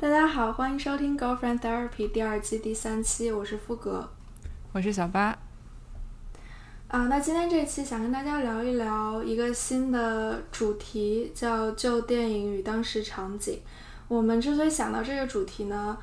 大家好，欢迎收听《Girlfriend Therapy》第二季第三期，我是富格，我是小八。啊，那今天这期想跟大家聊一聊一个新的主题，叫旧电影与当时场景。我们之所以想到这个主题呢，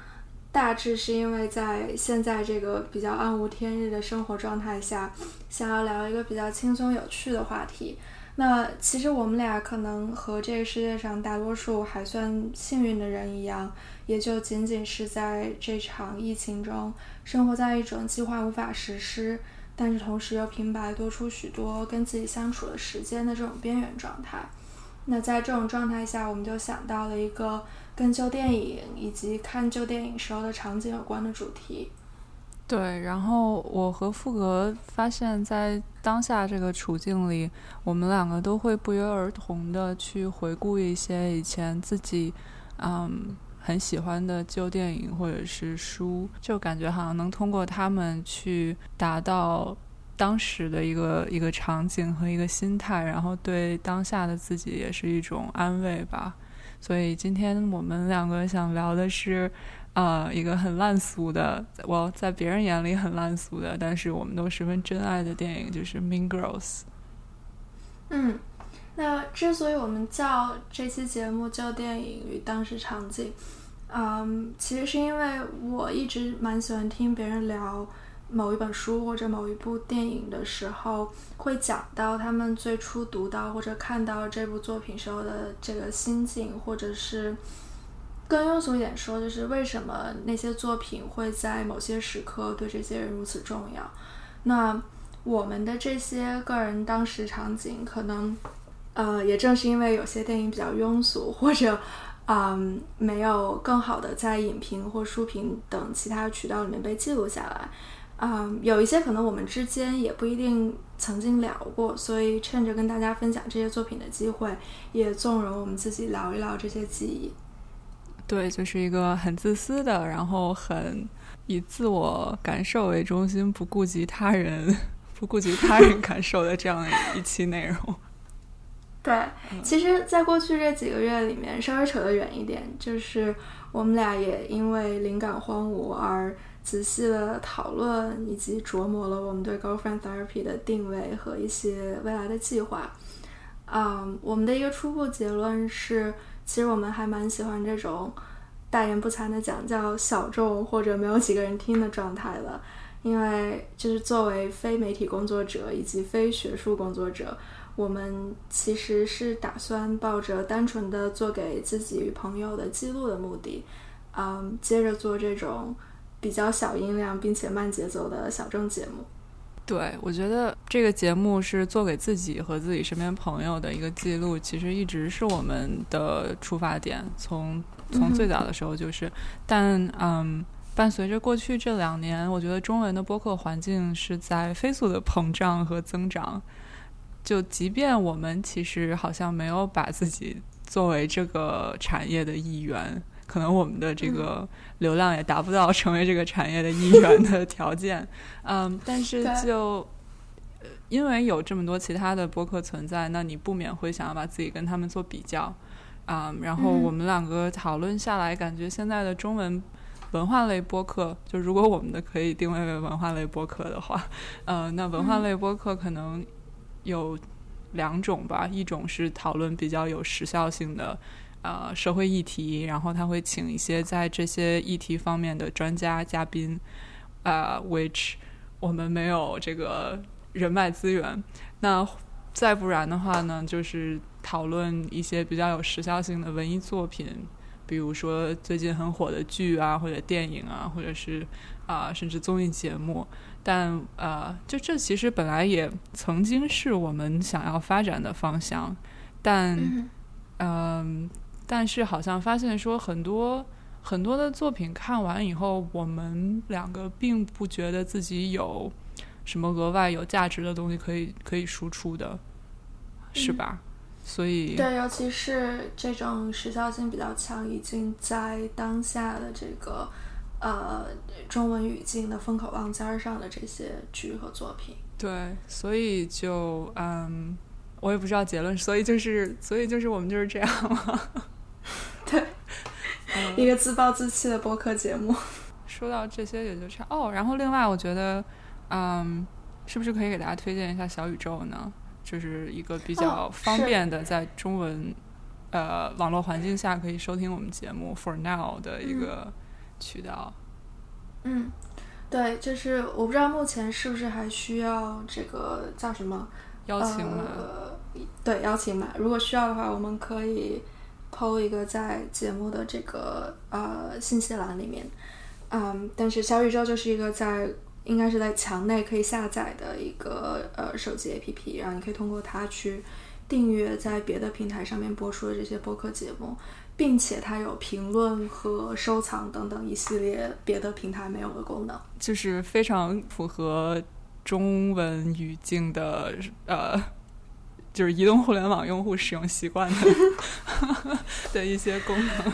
大致是因为在现在这个比较暗无天日的生活状态下，想要聊一个比较轻松有趣的话题。那其实我们俩可能和这个世界上大多数还算幸运的人一样，也就仅仅是在这场疫情中，生活在一种计划无法实施。但是同时又平白多出许多跟自己相处的时间的这种边缘状态。那在这种状态下，我们就想到了一个跟旧电影以及看旧电影时候的场景有关的主题。对，然后我和富格发现，在当下这个处境里，我们两个都会不约而同的去回顾一些以前自己，嗯。很喜欢的旧电影或者是书，就感觉好像能通过他们去达到当时的一个一个场景和一个心态，然后对当下的自己也是一种安慰吧。所以今天我们两个想聊的是，呃，一个很烂俗的，我在别人眼里很烂俗的，但是我们都十分珍爱的电影，就是《Mean Girls》。嗯。那之所以我们叫这期节目叫电影与当时场景，嗯，其实是因为我一直蛮喜欢听别人聊某一本书或者某一部电影的时候，会讲到他们最初读到或者看到这部作品时候的这个心境，或者是更庸俗一点说，就是为什么那些作品会在某些时刻对这些人如此重要。那我们的这些个人当时场景可能。呃，也正是因为有些电影比较庸俗，或者，嗯，没有更好的在影评或书评等其他渠道里面被记录下来，嗯，有一些可能我们之间也不一定曾经聊过，所以趁着跟大家分享这些作品的机会，也纵容我们自己聊一聊这些记忆。对，就是一个很自私的，然后很以自我感受为中心，不顾及他人，不顾及他人感受的这样一期内容。对，其实，在过去这几个月里面，稍微扯得远一点，就是我们俩也因为灵感荒芜而仔细的讨论以及琢磨了我们对 girlfriend therapy 的定位和一些未来的计划。嗯，我们的一个初步结论是，其实我们还蛮喜欢这种大言不惭的讲叫小众或者没有几个人听的状态的，因为就是作为非媒体工作者以及非学术工作者。我们其实是打算抱着单纯的做给自己与朋友的记录的目的，嗯，接着做这种比较小音量并且慢节奏的小众节目。对，我觉得这个节目是做给自己和自己身边朋友的一个记录，其实一直是我们的出发点，从从最早的时候就是。但嗯，伴随着过去这两年，我觉得中文的播客环境是在飞速的膨胀和增长。就即便我们其实好像没有把自己作为这个产业的一员，可能我们的这个流量也达不到成为这个产业的一员的条件，嗯，但是就因为有这么多其他的播客存在，那你不免会想要把自己跟他们做比较，啊，然后我们两个讨论下来，感觉现在的中文文化类播客，就如果我们的可以定位为文化类播客的话，呃，那文化类播客可能。有两种吧，一种是讨论比较有时效性的呃社会议题，然后他会请一些在这些议题方面的专家嘉宾，啊，which 我们没有这个人脉资源。那再不然的话呢，就是讨论一些比较有时效性的文艺作品，比如说最近很火的剧啊，或者电影啊，或者是啊，甚至综艺节目。但呃，就这其实本来也曾经是我们想要发展的方向，但嗯，但是好像发现说很多很多的作品看完以后，我们两个并不觉得自己有什么额外有价值的东西可以可以输出的，是吧？所以对，尤其是这种时效性比较强，已经在当下的这个。呃，中文语境的风口浪尖上的这些剧和作品，对，所以就嗯，我也不知道结论，所以就是，所以就是我们就是这样了。对，一个自暴自弃的播客节目。说到这些也就差哦，然后另外我觉得，嗯，是不是可以给大家推荐一下小宇宙呢？就是一个比较方便的在中文呃网络环境下可以收听我们节目 For Now 的一个渠道。嗯，对，就是我不知道目前是不是还需要这个叫什么邀请码？对，邀请码。如果需要的话，我们可以抛一个在节目的这个呃信息栏里面。嗯，但是小宇宙就是一个在应该是在墙内可以下载的一个呃手机 APP，然后你可以通过它去订阅在别的平台上面播出的这些播客节目。并且它有评论和收藏等等一系列别的平台没有的功能，就是非常符合中文语境的呃，就是移动互联网用户使用习惯的 的一些功能。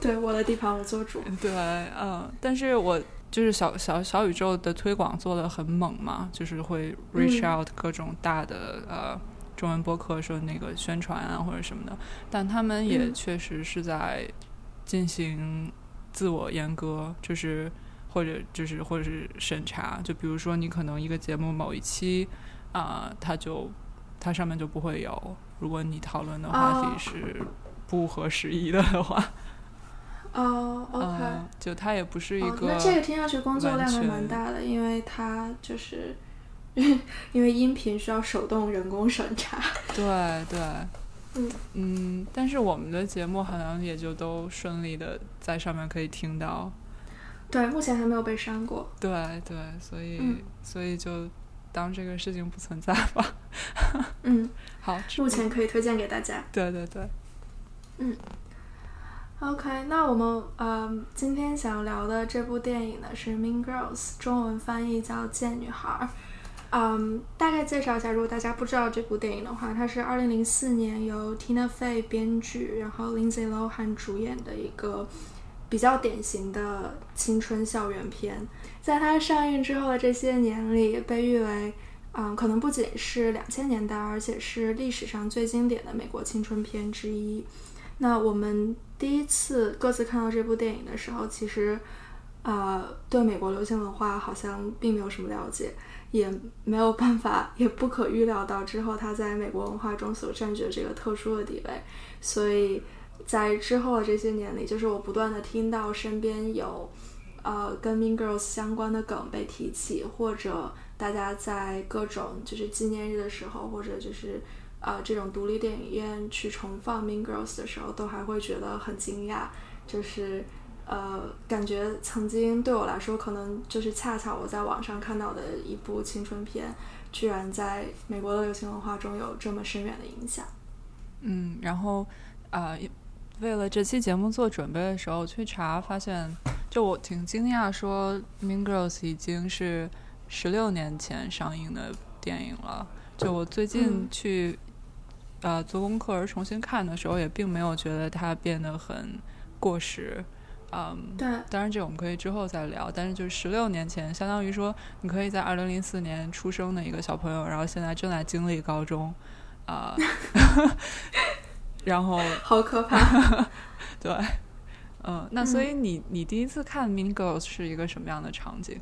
对，我的地盘我做主。对，嗯，但是我就是小小小宇宙的推广做的很猛嘛，就是会 reach out 各种大的呃。中文播客说那个宣传啊或者什么的，但他们也确实是在进行自我阉割，就是或者就是或者是审查。就比如说你可能一个节目某一期啊，它就它上面就不会有，如果你讨论的话题是不合时宜的的话。哦，OK，就它也不是一个。那这个听上去工作量还蛮大的，因为它就是。因为音频需要手动人工审查，对对，嗯嗯，但是我们的节目好像也就都顺利的在上面可以听到，对，目前还没有被删过，对对，所以所以就当这个事情不存在吧，嗯，好，目前可以推荐给大家，对对对，嗯，OK，那我们呃今天想聊的这部电影呢是《Mean Girls》，中文翻译叫《贱女孩》。嗯，大概介绍一下，如果大家不知道这部电影的话，它是二零零四年由 Tina Fey 编剧，然后 Lindsay Lohan 主演的一个比较典型的青春校园片。在它上映之后的这些年里，被誉为嗯，可能不仅是两千年代，而且是历史上最经典的美国青春片之一。那我们第一次各自看到这部电影的时候，其实啊，对美国流行文化好像并没有什么了解。也没有办法，也不可预料到之后它在美国文化中所占据的这个特殊的地位，所以在之后的这些年里，就是我不断的听到身边有，呃，跟 Mean Girls 相关的梗被提起，或者大家在各种就是纪念日的时候，或者就是呃这种独立电影院去重放 Mean Girls 的时候，都还会觉得很惊讶，就是。呃，感觉曾经对我来说，可能就是恰巧我在网上看到的一部青春片，居然在美国的流行文化中有这么深远的影响。嗯，然后呃，为了这期节目做准备的时候去查，发现就我挺惊讶，说《Mean Girls》已经是十六年前上映的电影了。就我最近去呃做功课而重新看的时候，也并没有觉得它变得很过时。嗯，对，当然这我们可以之后再聊。但是就是十六年前，相当于说你可以在二零零四年出生的一个小朋友，然后现在正在经历高中，啊 然后 好可怕。对，嗯，那所以你你第一次看《Mean Girls》是一个什么样的场景？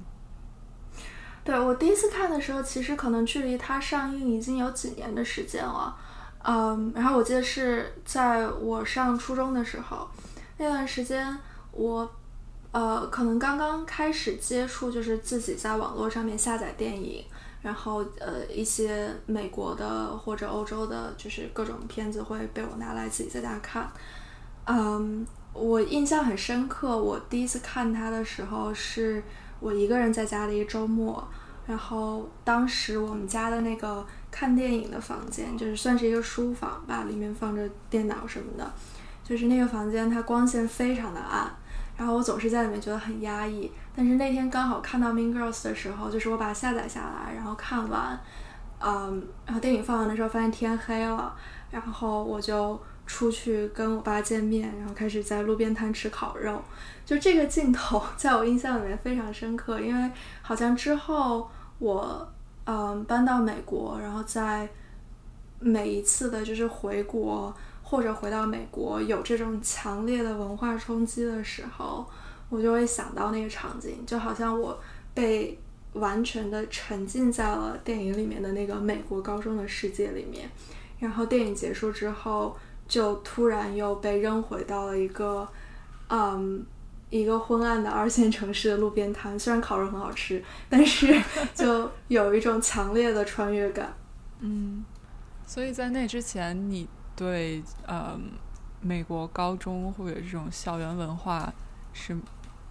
对我第一次看的时候，其实可能距离它上映已经有几年的时间了。嗯，然后我记得是在我上初中的时候，那段时间。我，呃，可能刚刚开始接触，就是自己在网络上面下载电影，然后呃，一些美国的或者欧洲的，就是各种片子会被我拿来自己在家看。嗯，我印象很深刻，我第一次看它的时候是我一个人在家的一个周末，然后当时我们家的那个看电影的房间，就是算是一个书房吧，里面放着电脑什么的。就是那个房间，它光线非常的暗，然后我总是在里面觉得很压抑。但是那天刚好看到《Mean Girls》的时候，就是我把它下载下来，然后看完，嗯，然后电影放完的时候发现天黑了，然后我就出去跟我爸见面，然后开始在路边摊吃烤肉。就这个镜头 在我印象里面非常深刻，因为好像之后我嗯搬到美国，然后在每一次的就是回国。或者回到美国有这种强烈的文化冲击的时候，我就会想到那个场景，就好像我被完全的沉浸在了电影里面的那个美国高中的世界里面，然后电影结束之后，就突然又被扔回到了一个，嗯，一个昏暗的二线城市的路边摊。虽然烤肉很好吃，但是 就有一种强烈的穿越感。嗯，所以在那之前你。对，呃，美国高中或者这种校园文化是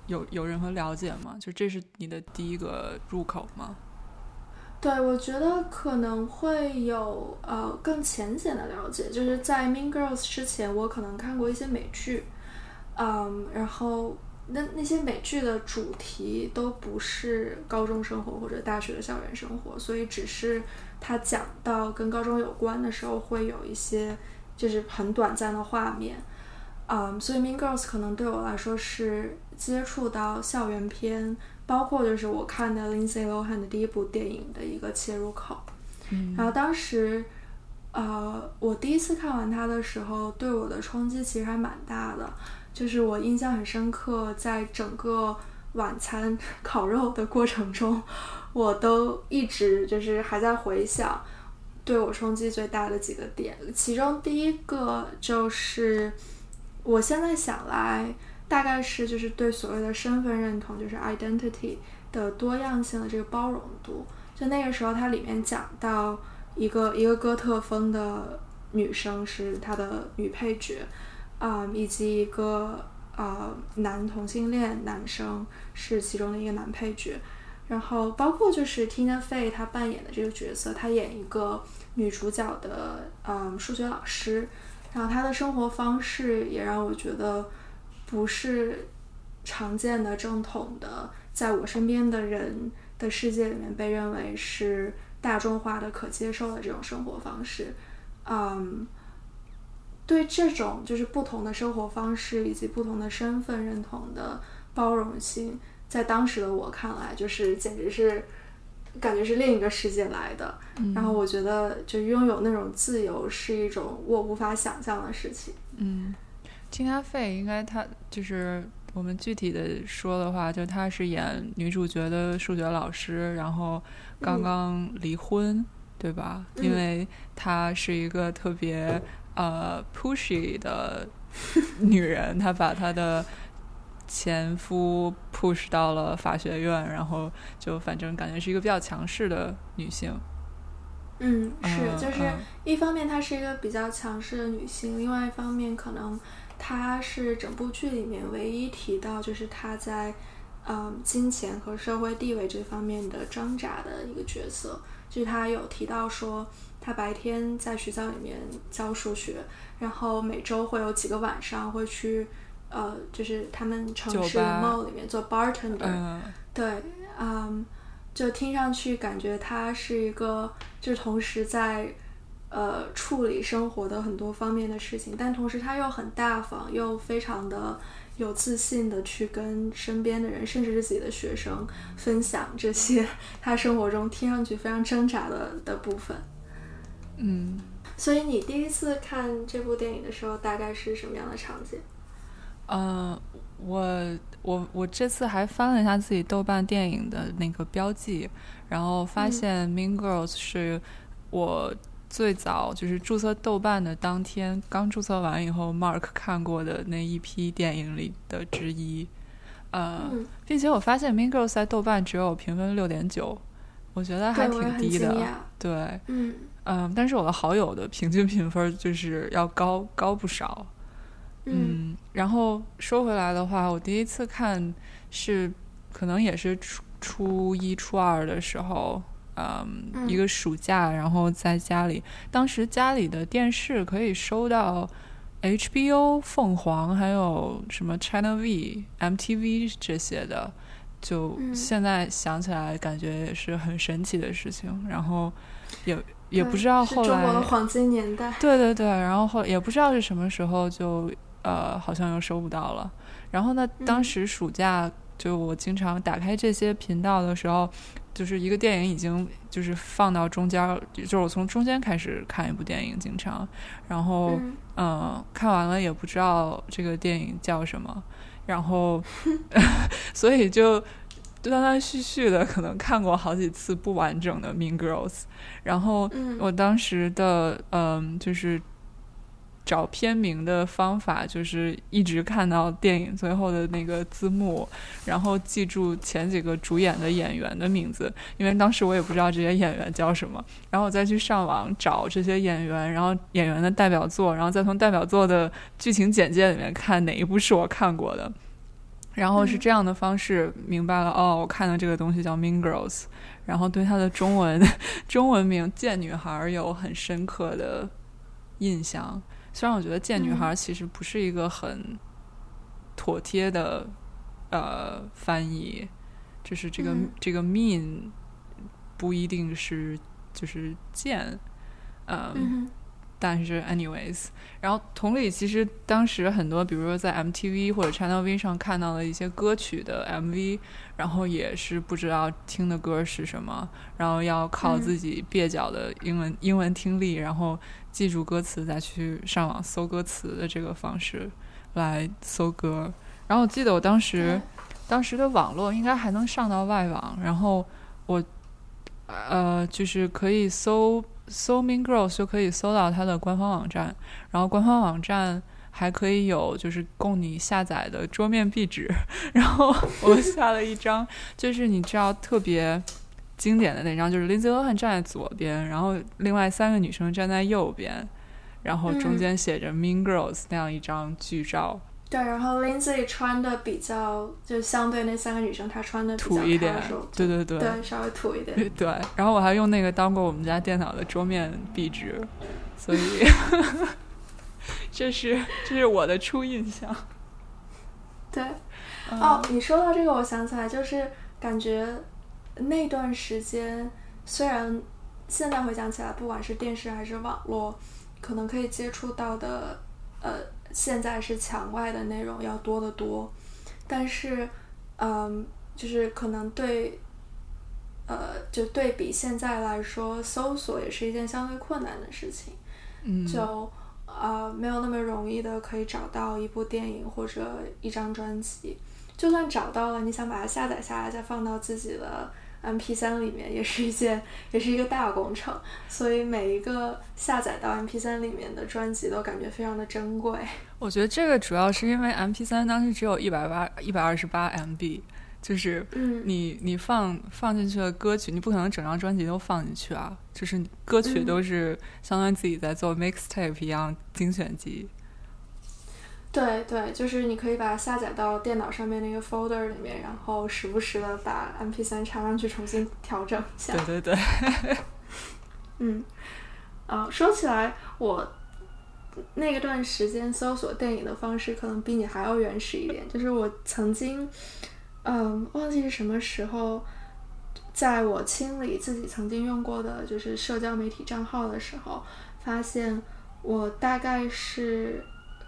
有有任何了解吗？就这是你的第一个入口吗？对，我觉得可能会有呃更浅显的了解，就是在《Mean Girls》之前，我可能看过一些美剧，嗯，然后那那些美剧的主题都不是高中生活或者大学的校园生活，所以只是他讲到跟高中有关的时候，会有一些。就是很短暂的画面，嗯，所以《Mean Girls》可能对我来说是接触到校园片，包括就是我看的 Lindsay Lohan 的第一部电影的一个切入口。嗯，然后当时，呃，我第一次看完它的时候，对我的冲击其实还蛮大的，就是我印象很深刻，在整个晚餐 烤肉的过程中，我都一直就是还在回想。对我冲击最大的几个点，其中第一个就是，我现在想来，大概是就是对所谓的身份认同，就是 identity 的多样性的这个包容度。就那个时候，它里面讲到一个一个哥特风的女生是他的女配角，啊，以及一个呃男同性恋男生是其中的一个男配角。然后包括就是 Tina Fey 她扮演的这个角色，她演一个女主角的嗯数学老师，然后她的生活方式也让我觉得不是常见的正统的，在我身边的人的世界里面被认为是大众化的可接受的这种生活方式，嗯，对这种就是不同的生活方式以及不同的身份认同的包容性。在当时的我看来，就是简直是感觉是另一个世界来的。然后我觉得，就拥有那种自由是一种我无法想象的事情。嗯，金阿费应该他就是我们具体的说的话，就他是演女主角的数学老师，然后刚刚离婚，对吧？因为她是一个特别呃 pushy 的女人，她把她的。前夫 push 到了法学院，然后就反正感觉是一个比较强势的女性。嗯，是，就是一方面她是一个比较强势的女性，另外一方面可能她是整部剧里面唯一提到就是她在嗯金钱和社会地位这方面的挣扎的一个角色。就是她有提到说，她白天在学校里面教数学，然后每周会有几个晚上会去。呃，就是他们城市 mall 里面做 bartender，对，嗯，就听上去感觉他是一个，就是同时在呃处理生活的很多方面的事情，但同时他又很大方，又非常的有自信的去跟身边的人，甚至是自己的学生分享这些他生活中听上去非常挣扎的的部分。嗯，所以你第一次看这部电影的时候，大概是什么样的场景？嗯，我我我这次还翻了一下自己豆瓣电影的那个标记，然后发现《Mean Girls》是我最早就是注册豆瓣的当天刚注册完以后，Mark 看过的那一批电影里的之一。呃，并且我发现《Mean Girls》在豆瓣只有评分六点九，我觉得还挺低的。对，嗯嗯，但是我的好友的平均评分就是要高高不少。嗯，然后说回来的话，我第一次看是可能也是初初一、初二的时候，嗯，一个暑假，然后在家里，当时家里的电视可以收到 HBO、凤凰，还有什么 China V、MTV 这些的，就现在想起来感觉也是很神奇的事情。然后也也不知道后来，中国的黄金年代，对对对，然后后也不知道是什么时候就。呃，好像又收不到了。然后呢，当时暑假就我经常打开这些频道的时候，就是一个电影已经就是放到中间，就是我从中间开始看一部电影，经常，然后嗯，看完了也不知道这个电影叫什么，然后 所以就断断续续的可能看过好几次不完整的《Mean Girls》，然后我当时的嗯就是。找片名的方法就是一直看到电影最后的那个字幕，然后记住前几个主演的演员的名字，因为当时我也不知道这些演员叫什么，然后我再去上网找这些演员，然后演员的代表作，然后再从代表作的剧情简介里面看哪一部是我看过的，然后是这样的方式明白了哦，我看的这个东西叫《Mean Girls》，然后对它的中文 中文名《贱女孩》有很深刻的印象。虽然我觉得“贱女孩”其实不是一个很妥帖的呃翻译，就是这个这个 “mean” 不一定是就是贱，嗯。但是，anyways，然后同理，其实当时很多，比如说在 MTV 或者 Channel V 上看到的一些歌曲的 MV，然后也是不知道听的歌是什么，然后要靠自己蹩脚的英文英文听力，然后记住歌词，再去上网搜歌词的这个方式来搜歌。然后我记得我当时当时的网络应该还能上到外网，然后我呃就是可以搜。搜 Mean Girls 就可以搜到它的官方网站，然后官方网站还可以有就是供你下载的桌面壁纸，然后我下了一张，就是你知道特别经典的那张，就是 Lindsay Lohan 站在左边，然后另外三个女生站在右边，然后中间写着 Mean Girls 那样一张剧照。对，然后 Lindsay 穿的比较，就相对那三个女生，她穿的土一点，对对对，对稍微土一点。对，然后我还用那个当过我们家电脑的桌面壁纸，所以 这是这是我的初印象。对，哦，你说到这个，我想起来，就是感觉那段时间，虽然现在回想起来，不管是电视还是网络，可能可以接触到的，呃。现在是墙外的内容要多得多，但是，嗯，就是可能对，呃，就对比现在来说，搜索也是一件相对困难的事情，嗯，就呃没有那么容易的可以找到一部电影或者一张专辑，就算找到了，你想把它下载下来再放到自己的。M P 三里面 也是一件，也是一个大工程，所以每一个下载到 M P 三里面的专辑都感觉非常的珍贵。我觉得这个主要是因为 M P 三当时只有一百八一百二十八 M B，就是你你放放进去的歌曲，你不可能整张专辑都放进去啊，就是歌曲都是相当于自己在做 mixtape 一样精选集。对对，就是你可以把它下载到电脑上面那个 folder 里面，然后时不时的把 MP3 插上去重新调整一下。对对对。嗯，啊，说起来，我那个段时间搜索电影的方式可能比你还要原始一点。就是我曾经，嗯，忘记是什么时候，在我清理自己曾经用过的就是社交媒体账号的时候，发现我大概是。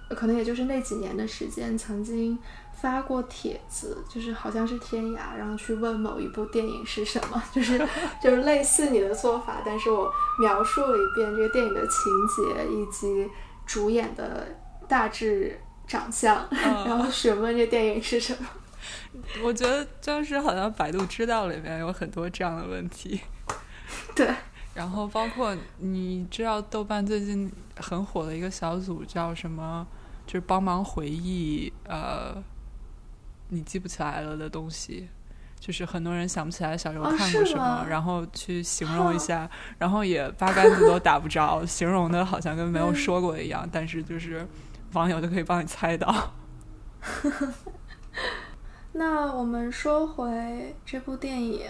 可能也就是那几年的时间，曾经发过帖子，就是好像是天涯，然后去问某一部电影是什么，就是就是类似你的做法，但是我描述了一遍这个电影的情节以及主演的大致长相，然后询问这电影是什么。我觉得就是好像百度知道里面有很多这样的问题。对。然后包括你知道豆瓣最近很火的一个小组叫什么？就是帮忙回忆，呃，你记不起来了的东西，就是很多人想不起来小时候看过什么，然后去形容一下，然后也八竿子都打不着，形容的好像跟没有说过一样，但是就是网友就可以帮你猜到。那我们说回这部电影，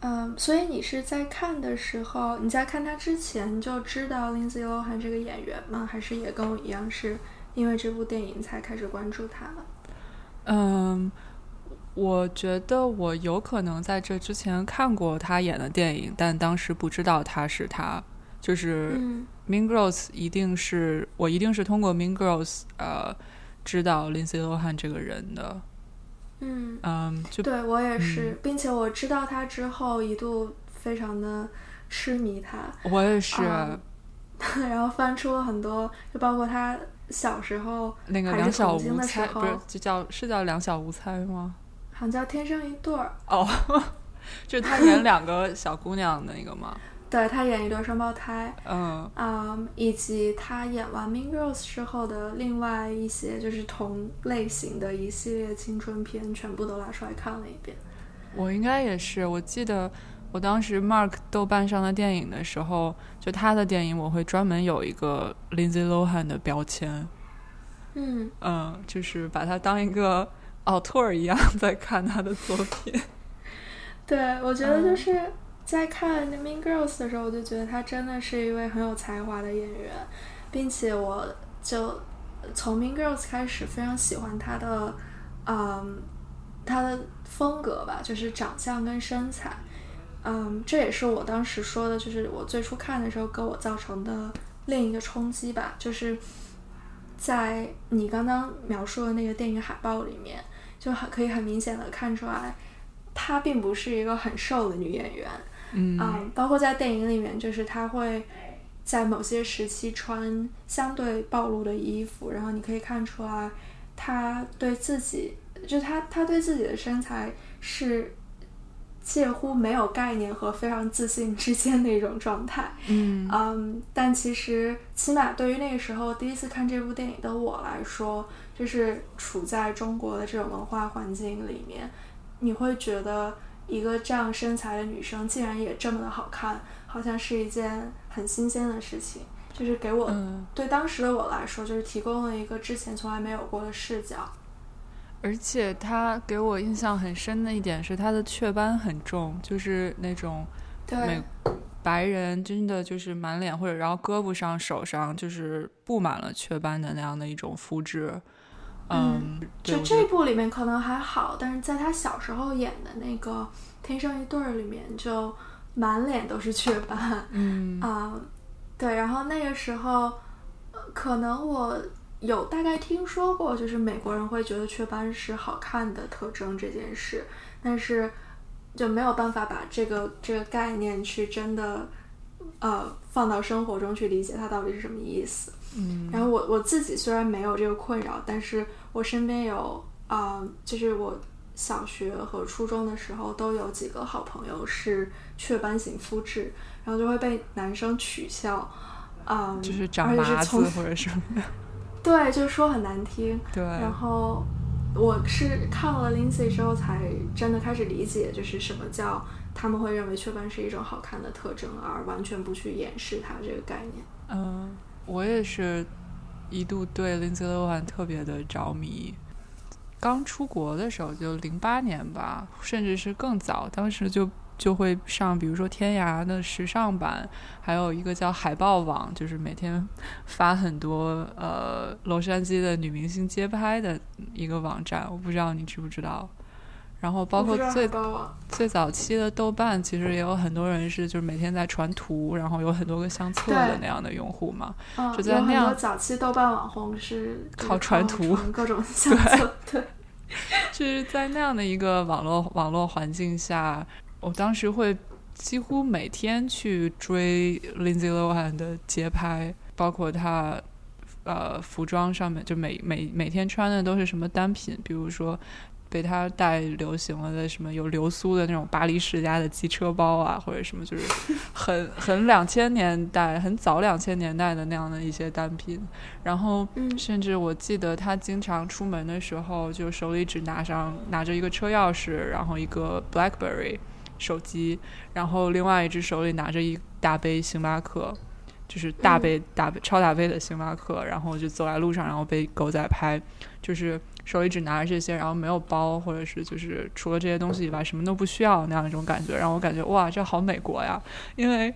嗯，所以你是在看的时候，你在看它之前就知道 Lindsay Lohan 这个演员吗？还是也跟我一样是？因为这部电影才开始关注他了。嗯，我觉得我有可能在这之前看过他演的电影，但当时不知道他是他。就是《Mean Girls》一定是我一定是通过《Mean Girls》呃知道 Lindsay Lohan 这个人的。嗯嗯，就对我也是，并且我知道他之后一度非常的痴迷他，我也是，嗯 然后翻出了很多，就包括他小时候那个两小无猜不是，就叫是叫两小无猜吗？好像叫《天生一对儿》，哦，就是他演两个小姑娘的那个吗？对他演一对双胞胎，嗯，嗯，以及他演完《Mean Girls》之后的另外一些就是同类型的一系列青春片，全部都拿出来看了一遍。我应该也是。我记得我当时 mark 豆瓣上的电影的时候，就他的电影我会专门有一个 Lindsay Lohan 的标签，嗯，嗯，就是把它当一个奥托尔一样在看他的作品。对，我觉得嗯就是在看《Mean Girls》的时候，我就觉得他真的是一位很有才华的演员，并且我就从《Mean Girls》开始非常喜欢他的，嗯，他的风格吧，就是长相跟身材。嗯，这也是我当时说的，就是我最初看的时候给我造成的另一个冲击吧，就是在你刚刚描述的那个电影海报里面，就很可以很明显的看出来，她并不是一个很瘦的女演员，嗯。嗯，包括在电影里面，就是她会在某些时期穿相对暴露的衣服，然后你可以看出来，她对自己，就她她对自己的身材是介乎没有概念和非常自信之间的一种状态。嗯嗯，但其实起码对于那个时候第一次看这部电影的我来说，就是处在中国的这种文化环境里面，你会觉得一个这样身材的女生竟然也这么的好看，好像是一件很新鲜的事情，就是给我、嗯，对当时的我来说，就是提供了一个之前从来没有过的视角。而且他给我印象很深的一点是他的雀斑很重，就是那种对美白人真的就是满脸或者然后胳膊上、手上就是布满了雀斑的那样的一种肤质。嗯，对就这部里面可能还好，但是在他小时候演的那个《天生一对儿》里面，就满脸都是雀斑。嗯啊、对，然后那个时候，呃可能我有大概听说过，就是美国人会觉得雀斑是好看的特征这件事，但是就没有办法把这个这个概念去真的呃放到生活中去理解它到底是什么意思。嗯然后我我自己虽然没有这个困扰，但是我身边有啊、就是我小学和初中的时候都有几个好朋友是雀斑型肤质，然后就会被男生取笑，嗯，就是长麻子从或者什么的。对，就是说很难听。对，然后我是看了 Lindsay 之后，才真的开始理解，就是什么叫他们会认为雀斑是一种好看的特征，而完全不去掩饰它这个概念。嗯，我也是一度对 Lindsay Lohan 特别的着迷。刚出国的时候，就零八年吧，甚至是更早，当时就就会上，比如说天涯的时尚版，还有一个叫海报网，就是每天发很多呃洛杉矶的女明星街拍的一个网站，我不知道你知不知道。然后包括最最早期的豆瓣，其实也有很多人是就是每天在传图，然后有很多个相册的那样的用户嘛。嗯，就在那样早期豆瓣网红是靠传图各种相册，对，就是在那样的一个网络网络环境下，我当时会几乎每天去追 Lindsay Lohan 的街拍，包括他呃服装上面，就每每每天穿的都是什么单品，比如说。被他带流行了的什么有流苏的那种巴黎世家的机车包啊，或者什么就是很 很两千年代、很早两千年代的那样的一些单品，然后嗯甚至我记得他经常出门的时候，就手里只拿上拿着一个车钥匙，然后一个 BlackBerry 手机，然后另外一只手里拿着一大杯星巴克，就是大杯、大杯超大杯的星巴克，然后就走在路上，然后被狗仔拍，就是手里只拿着这些，然后没有包，或者是就是除了这些东西以外什么都不需要那样一种感觉，让我感觉哇，这好美国呀，因为。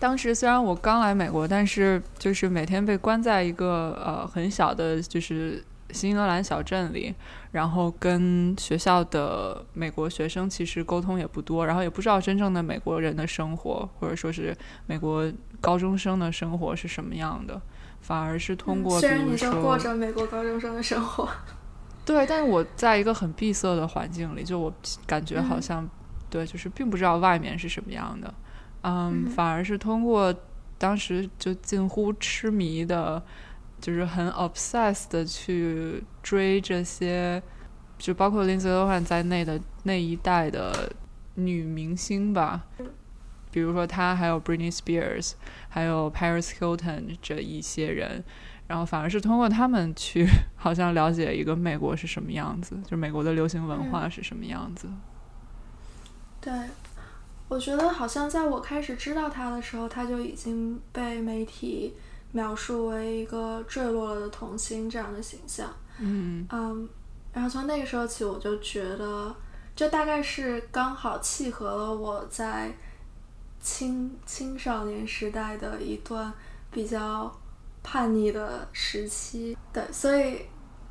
当时虽然我刚来美国，但是就是每天被关在一个呃很小的，就是新英格兰小镇里，然后跟学校的美国学生其实沟通也不多，然后也不知道真正的美国人的生活，或者说是美国高中生的生活是什么样的，反而是通过比虽然你就过着美国高中生的生活，对，但是我在一个很闭塞的环境里，就我感觉好像对，就是并不知道外面是什么样的。嗯，反而是通过当时就近乎痴迷的，就是很 obsessed 的去追这些，就包括 Lindsay Lohan 在内的那一代的女明星吧。比如说她，还有 Britney Spears，还有 Paris Hilton 这一些人，然后反而是通过他们去，好像了解一个美国是什么样子，就美国的流行文化是什么样子。对。我觉得好像在我开始知道他的时候，他就已经被媒体描述为一个坠落了的童星这样的形象。嗯嗯，然后从那个时候起，我就觉得，这大概是刚好契合了我在青青少年时代的一段比较叛逆的时期。对，所以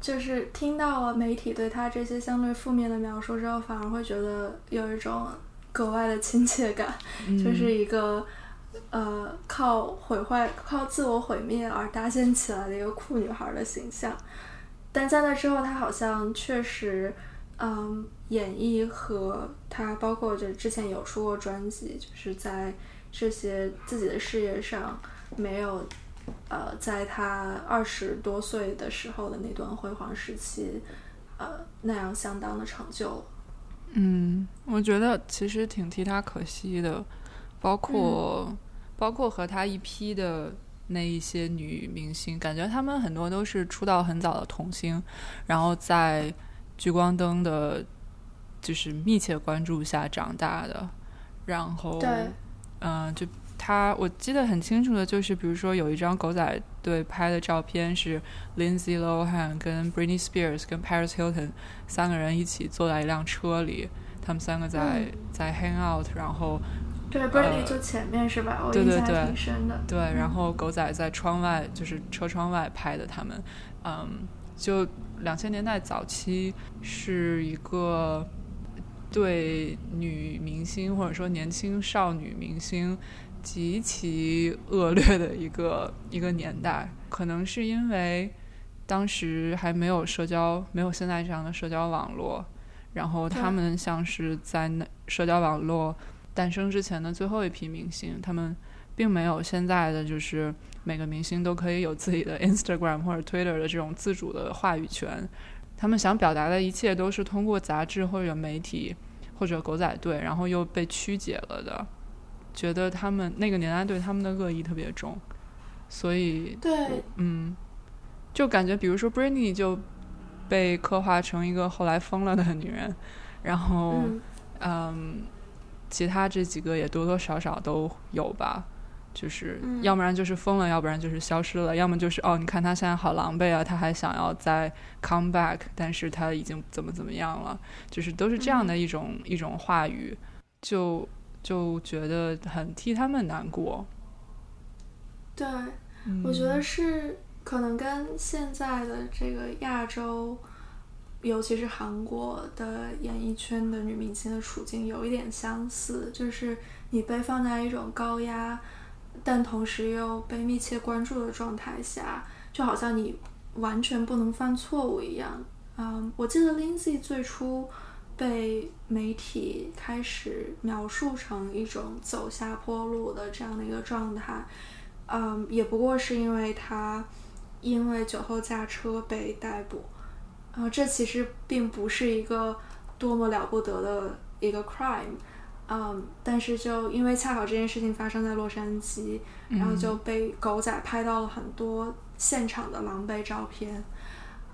就是听到了媒体对他这些相对负面的描述之后，反而会觉得有一种。格外的亲切感，就是一个呃靠毁坏、靠自我毁灭而搭建起来的一个酷女孩的形象。但在那之后，她好像确实，嗯，演绎和她包括就之前有出过专辑，就是在这些自己的事业上没有呃，在她二十多岁的时候的那段辉煌时期，呃那样相当的成就。嗯，我觉得其实挺替她可惜的，包括包括和他一批的那一些女明星，感觉她们很多都是出道很早的童星，然后在聚光灯的，就是密切关注下长大的，然后，嗯，就。他我记得很清楚的就是，比如说有一张狗仔队拍的照片，是 Lindsay Lohan 跟 Britney Spears 跟 Paris Hilton 三个人一起坐在一辆车里，他们三个在在 hang out，然后对 Britney 就前面是吧？对对对，挺深的。对，然后狗仔在窗外，就是车窗外拍的他们，嗯，就两千年代早期是一个对女明星或者说年轻少女明星。极其恶劣的一个一个年代，可能是因为当时还没有社交，没有现在这样的社交网络，然后他们像是在那社交网络诞生之前的最后一批明星，他们并没有现在的就是每个明星都可以有自己的 Instagram 或者 Twitter 的这种自主的话语权，他们想表达的一切都是通过杂志或者媒体或者狗仔队，然后又被曲解了的。觉得他们那个年代对他们的恶意特别重，所以对，嗯，就感觉比如说 Britney 就被刻画成一个后来疯了的女人，然后嗯，其他这几个也多多少少都有吧，就是要不然就是疯了，要不然就是消失了，要么就是哦，你看他现在好狼狈啊，他还想要再 come back，但是他已经怎么怎么样了，就是都是这样的一种一种话语，就。就觉得很替他们难过。对，我觉得是可能跟现在的这个亚洲，尤其是韩国的演艺圈的女明星的处境有一点相似，就是你被放在一种高压，但同时又被密切关注的状态下，就好像你完全不能犯错误一样。嗯，我记得 Lindsay 最初。被媒体开始描述成一种走下坡路的这样的一个状态，嗯，也不过是因为他因为酒后驾车被逮捕，然后这其实并不是一个多么了不得的一个 crime，嗯，但是就因为恰好这件事情发生在洛杉矶，然后就被狗仔拍到了很多现场的狼狈照片，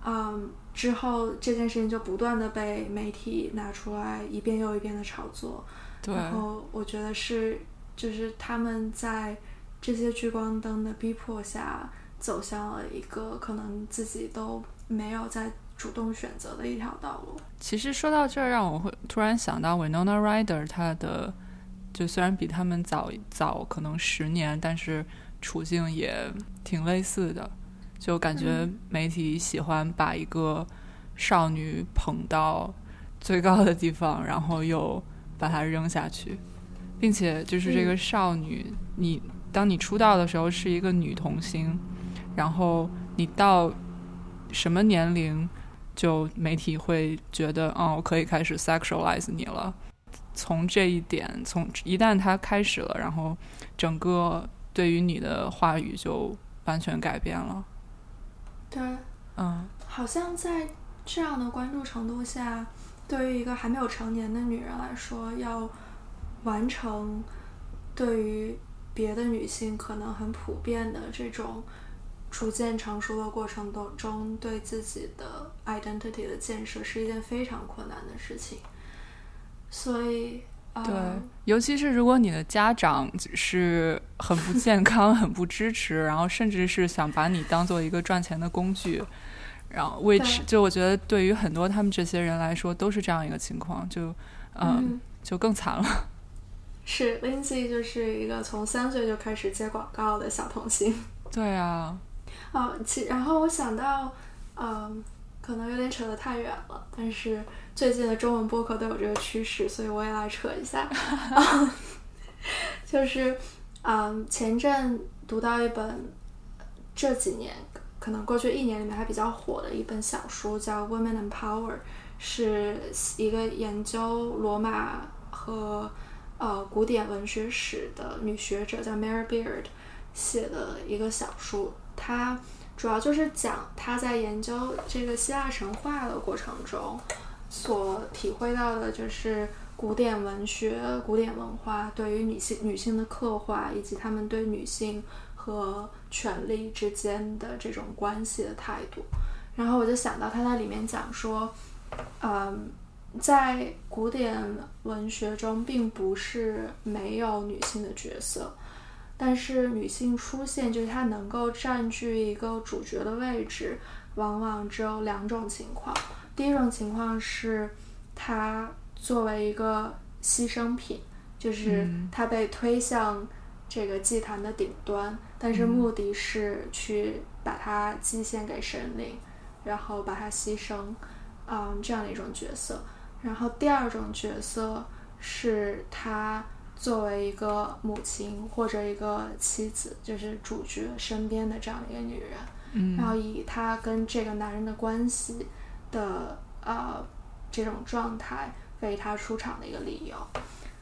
嗯。之后这件事情就不断的被媒体拿出来一遍又一遍的炒作，然后我觉得是就是他们在这些聚光灯的逼迫下走向了一个可能自己都没有在主动选择的一条道路。其实说到这儿，让我会突然想到 Winona Ryder，她的就虽然比他们早早可能十年，但是处境也挺类似的。就感觉媒体喜欢把一个少女捧到最高的地方，然后又把她扔下去，并且就是这个少女，你当你出道的时候是一个女童星，然后你到什么年龄就媒体会觉得，哦，我可以开始 sexualize 你了。从这一点，从一旦他开始了，然后整个对于你的话语就完全改变了。对，嗯，好像在这样的关注程度下，对于一个还没有成年的女人来说，要完成对于别的女性可能很普遍的这种逐渐成熟的过程当中，对自己的 identity 的建设，是一件非常困难的事情。所以，对呃，尤其是如果你的家长是很不健康、很不支持，然后甚至是想把你当做一个赚钱的工具，然后 which 就我觉得对于很多他们这些人来说都是这样一个情况，就嗯嗯就更惨了。是 Lindsay 就是一个从三岁就开始接广告的小童星。对啊，啊，其然后我想到，嗯，可能有点扯得太远了，但是最近的中文播客都有这个趋势，所以我也来扯一下。就是，嗯，前阵读到一本这几年可能过去一年里面还比较火的一本小书，叫《Women and Power》，是一个研究罗马和呃古典文学史的女学者，叫 Mary Beard 写的一个小说。它主要就是讲他在研究这个希腊神话的过程中所体会到的，就是古典文学、古典文化对于女性女性的刻画，以及他们对女性和权力之间的这种关系的态度。然后我就想到他在里面讲说，嗯，在古典文学中，并不是没有女性的角色，但是女性出现，就是她能够占据一个主角的位置，往往只有两种情况。第一种情况是，她作为一个牺牲品，就是嗯她被推向这个祭坛的顶端，但是目的是去把它祭献给神灵，然后把它牺牲，嗯，这样的一种角色。然后第二种角色是她作为一个母亲或者一个妻子，就是主角身边的这样的一个女人，嗯然后以她跟这个男人的关系的呃这种状态为她出场的一个理由。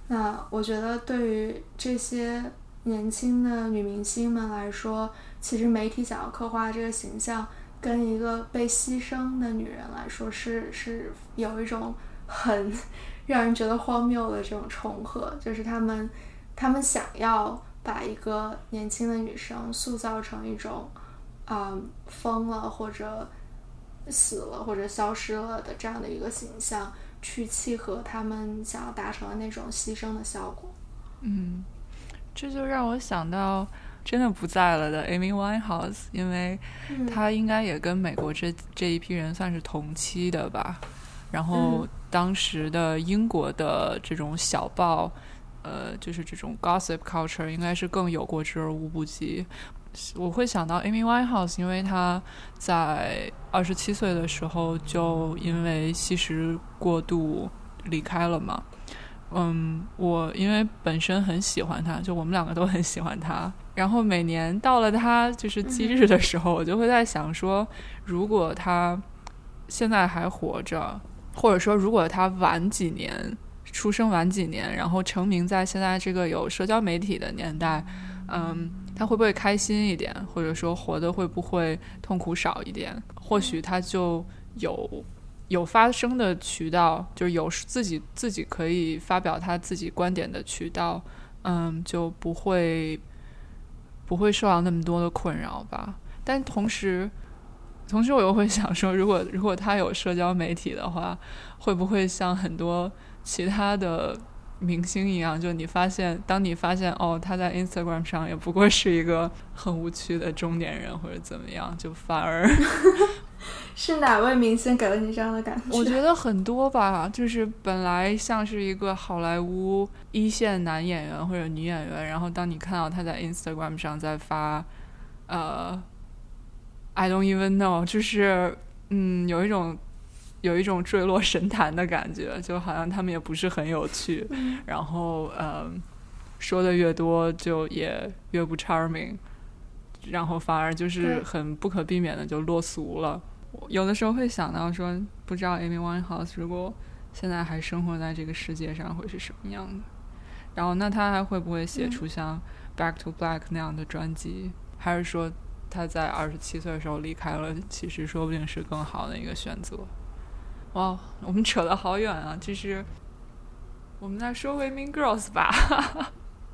那我觉得对于这些年轻的女明星们来说，其实媒体想要刻画这个形象，跟一个被牺牲的女人来说是是有一种很让人觉得荒谬的这种重合，就是他们他们想要把一个年轻的女生塑造成一种啊、疯了或者死了或者消失了的这样的一个形象，去契合他们想要达成的那种牺牲的效果。嗯，这就让我想到真的不在了的 Amy Winehouse，因为嗯她应该也跟美国这这一批人算是同期的吧。然后嗯当时的英国的这种小报，呃，就是这种 gossip culture，应该是更有过之而无不及。我会想到 Amy Winehouse，因为她在二十七岁的时候就因为吸食过度离开了嘛。嗯，我因为本身很喜欢她，就我们两个都很喜欢她。然后每年到了她就是忌日的时候，我就会在想说，如果她现在还活着，或者说如果他晚几年出生晚几年，然后成名在现在这个有社交媒体的年代，嗯，他会不会开心一点，或者说活得会不会痛苦少一点？或许他就有有发声的渠道，就是有自己自己可以发表他自己观点的渠道，嗯，就不会不会受到那么多的困扰吧。但同时，同时我又会想说，如果如果他有社交媒体的话，会不会像很多其他的明星一样，就你发现，当你发现哦，他在 Instagram 上也不过是一个很无趣的中年人或者怎么样，就反而 是哪位明星给了你这样的感觉？我觉得很多吧，就是本来像是一个好莱坞一线男演员或者女演员，然后当你看到他在 Instagram 上在发，呃，I don't even know，就是嗯，有一种有一种坠落神坛的感觉，就好像他们也不是很有趣，然后嗯，说的越多就也越不 charming，然后反而就是很不可避免的就落俗了。有的时候会想到说，不知道 Amy Winehouse 如果现在还生活在这个世界上会是什么样的。然后，那他还会不会写出像《Back to Black》那样的专辑？还是说他在二十七岁的时候离开了，其实说不定是更好的一个选择？哇，我们扯得好远啊！其实，我们再说回《Mean Girls》吧。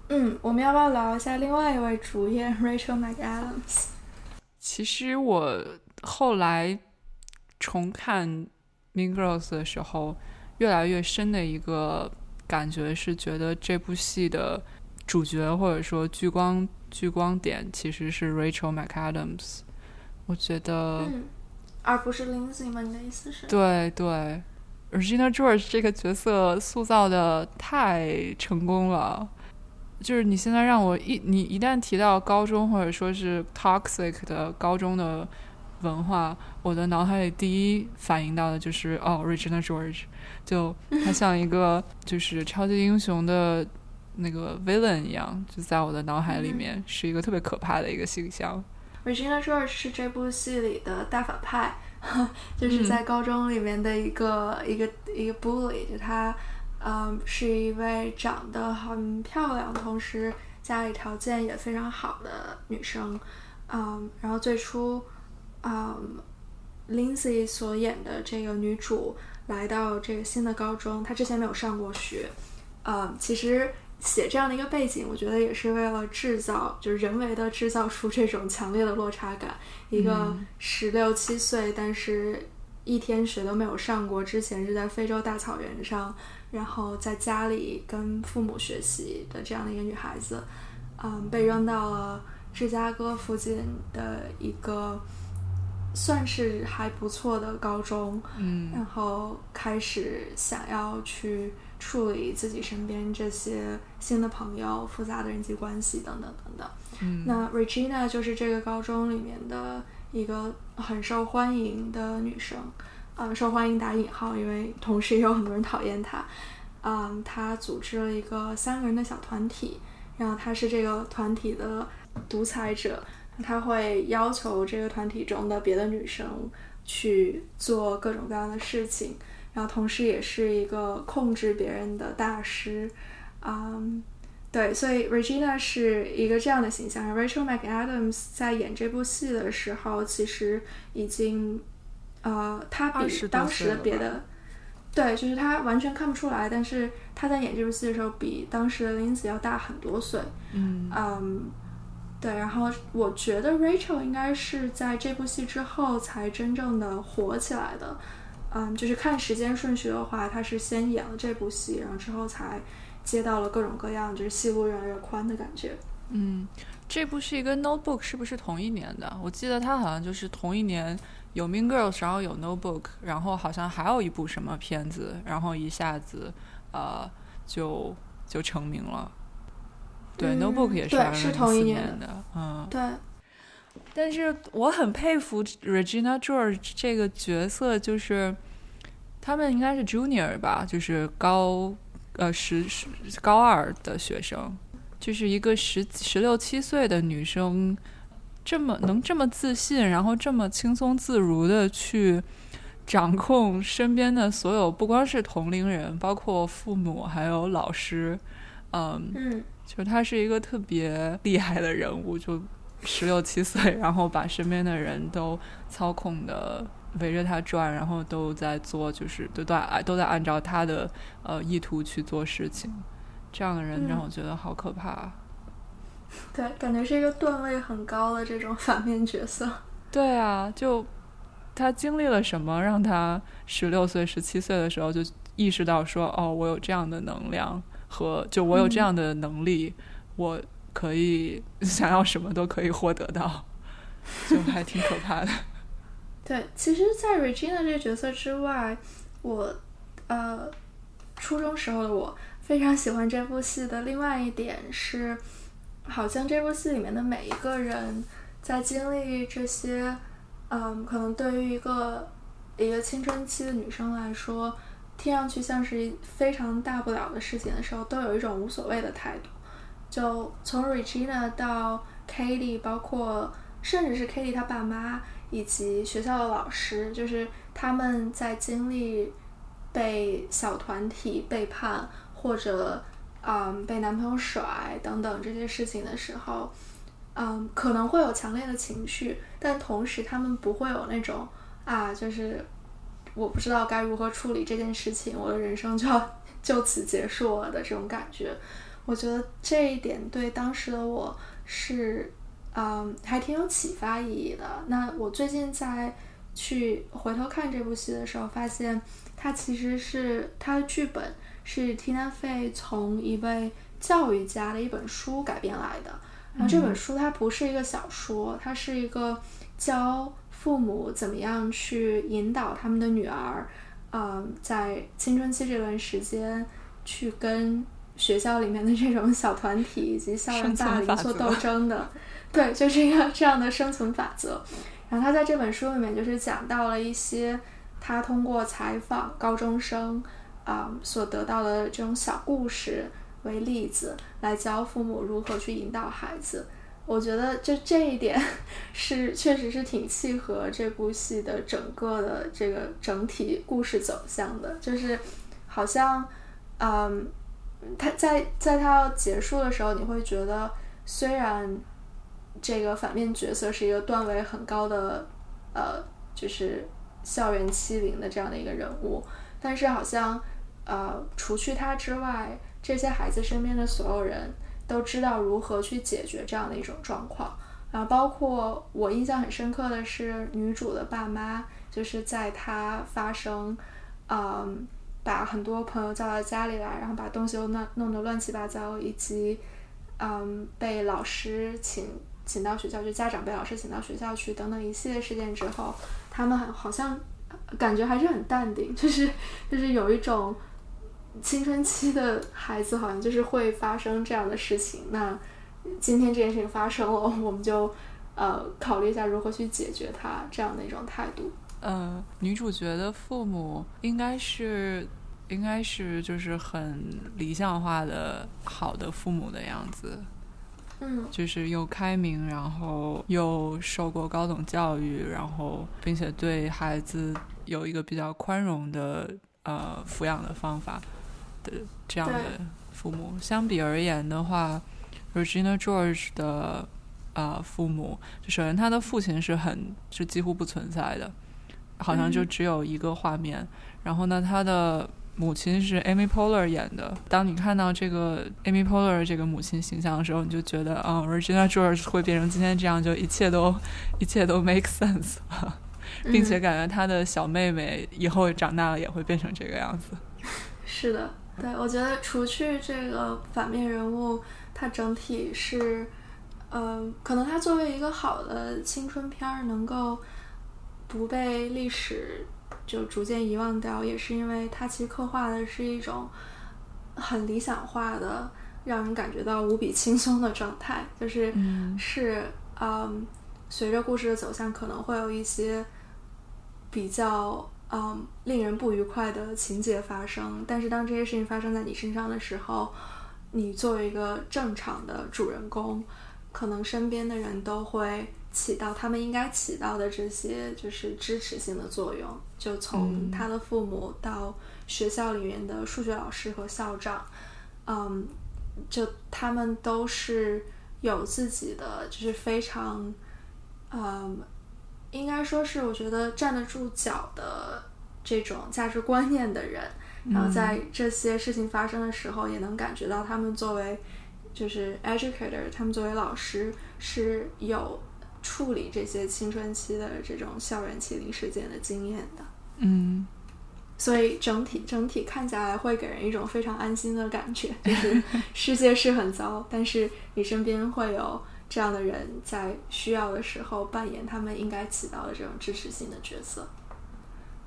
嗯，我们要不要聊一下另外一位主演 Rachel McAdams？其实我后来重看《Mean Girls》的时候，越来越深的一个。感觉是觉得这部戏的主角或者说聚光聚光点其实是 Rachel McAdams，我觉得，而不是 Lindsay 吗？你的意思是？对对，Regina George 这个角色塑造的太成功了，就是你现在让我一你一旦提到高中或者说是 toxic 的高中的文化，我的脑海里第一反应到的就是哦，Regina George。就他像一个就是超级英雄的那个 villain 一样，就在我的脑海里面是一个特别可怕的一个形象。Regina George 是这部戏里的大反派，就是在高中里面的一个一个一个 bully。就她，嗯，是一位长得很漂亮，同时家里条件也非常好的女生。嗯，然后最初，嗯，Lindsay 所演的这个女主。来到这个新的高中，她之前没有上过学，呃，其实写这样的一个背景，我觉得也是为了制造，就是人为的制造出这种强烈的落差感。一个十六七岁，但是一天学都没有上过，之前是在非洲大草原上，然后在家里跟父母学习的这样的一个女孩子，嗯，被扔到了芝加哥附近的一个。算是还不错的高中，嗯，然后开始想要去处理自己身边这些新的朋友、复杂的人际关系等等等等。嗯，那 Regina 就是这个高中里面的一个很受欢迎的女生，嗯，受欢迎打引号，因为同时也有很多人讨厌她。嗯，她组织了一个三个人的小团体，然后她是这个团体的独裁者。她会要求这个团体中的别的女生去做各种各样的事情，然后同时也是一个控制别人的大师。嗯，对，所以 Regina 是一个这样的形象。Rachel McAdams 在演这部戏的时候，其实已经呃，她比当时的别的，对，就是她完全看不出来，但是她在演这部戏的时候，比当时的 Lindsay 要大很多岁。嗯嗯。对，然后我觉得 Rachel 应该是在这部戏之后才真正的火起来的，嗯，就是看时间顺序的话，他是先演了这部戏，然后之后才接到了各种各样，就是戏路越来越宽的感觉。嗯，这部是一个 Notebook 是不是同一年的？我记得他好像就是同一年有 Mean Girls，然后有 Notebook，然后好像还有一部什么片子，然后一下子呃就就成名了。对，Notebook 也是是同一年的，嗯，对。但是我很佩服 Regina George 这个角色，就是他们应该是 Junior 吧，就是高呃十十高二的学生，就是一个十十六七岁的女生，这么能这么自信，然后这么轻松自如的去掌控身边的所有，不光是同龄人，包括父母还有老师，嗯嗯。就他是一个特别厉害的人物，就十六七岁，然后把身边的人都操控的围着他转，然后都在做，就是都在都在按照他的呃意图去做事情。这样的人让我觉得好可怕。对，感觉是一个段位很高的这种反面角色。对啊，就他经历了什么，让他十六岁、十七岁的时候就意识到说：“哦，我有这样的能量。”和就我有这样的能力，我可以想要什么都可以获得到，就还挺可怕的。对，其实，在 Regina 这个角色之外，我呃初中时候的我非常喜欢这部戏的另外一点是，好像这部戏里面的每一个人在经历这些，嗯，可能对于一个一个青春期的女生来说。听上去像是非常大不了的事情的时候，都有一种无所谓的态度。就从 Regina 到 Katie，包括甚至是 Kitty 他爸妈以及学校的老师，就是他们在经历被小团体背叛或者嗯被男朋友甩等等这些事情的时候，嗯可能会有强烈的情绪，但同时他们不会有那种啊，就是我不知道该如何处理这件事情，我的人生就要 就此结束了的这种感觉。我觉得这一点对当时的我是，嗯，还挺有启发意义的。那我最近在去回头看这部戏的时候，发现它其实是它的剧本是 Tina Fey 从一位教育家的一本书改编来的。然后这本书它不是一个小说，它是一个教父母怎么样去引导他们的女儿，嗯，在青春期这段时间去跟。学校里面的这种小团体以及校园霸凌做斗争的，对，就是一个这样的生存法则。然后他在这本书里面就是讲到了一些他通过采访高中生啊所得到的这种小故事为例子，来教父母如何去引导孩子。我觉得就这一点 是确实是挺契合这部戏的整个的这个整体故事走向的，就是好像嗯。他在在他要结束的时候，你会觉得虽然这个反面角色是一个段位很高的，呃，就是校园欺凌的这样的一个人物，但是好像呃，除去他之外，这些孩子身边的所有人都知道如何去解决这样的一种状况。然后，包括我印象很深刻的是女主的爸妈，就是在他发生，嗯。把很多朋友叫到家里来，然后把东西都弄弄得乱七八糟，以及，嗯，被老师请请到学校，就家长被老师请到学校去，等等一系列事件之后，他们好像感觉还是很淡定，就是就是有一种青春期的孩子好像就是会发生这样的事情。那今天这件事情发生了，我们就呃考虑一下如何去解决它，这样的一种态度。呃，女主角的父母应该是。应该是就是很理想化的好的父母的样子，嗯，就是又开明，然后又受过高等教育，然后并且对孩子有一个比较宽容的呃抚养的方法的这样的父母。相比而言的话，Regina George 的啊父母，就首先他的父亲是很是几乎不存在的，好像就只有一个画面。然后呢，他的。母亲是 Amy Poehler 演的。当你看到这个 Amy Poehler 这个母亲形象的时候，你就觉得啊，Regina George 会变成今天这样，就一切都一切都 make sense，并且感觉他的小妹妹以后长大了也会变成这个样子。是的，对，我觉得除去这个反面人物，它整体是，嗯，可能它作为一个好的青春片儿，能够不被历史。就逐渐遗忘掉，也是因为它其实刻画的是一种很理想化的，让人感觉到无比轻松的状态。就是是嗯，随着故事的走向，可能会有一些比较嗯令人不愉快的情节发生。但是当这些事情发生在你身上的时候，你作为一个正常的主人公，可能身边的人都会。起到他们应该起到的这些就是支持性的作用，就从他的父母到学校里面的数学老师和校长，嗯，就他们都是有自己的就是非常，嗯，应该说是我觉得站得住脚的这种价值观念的人，然后在这些事情发生的时候，也能感觉到他们作为就是 educator，他们作为老师是有。处理这些青春期的这种校园欺凌事件的经验的，嗯，所以整体整体看下来会给人一种非常安心的感觉，就是世界是很糟，但是你身边会有这样的人在需要的时候扮演他们应该起到的这种支持性的角色。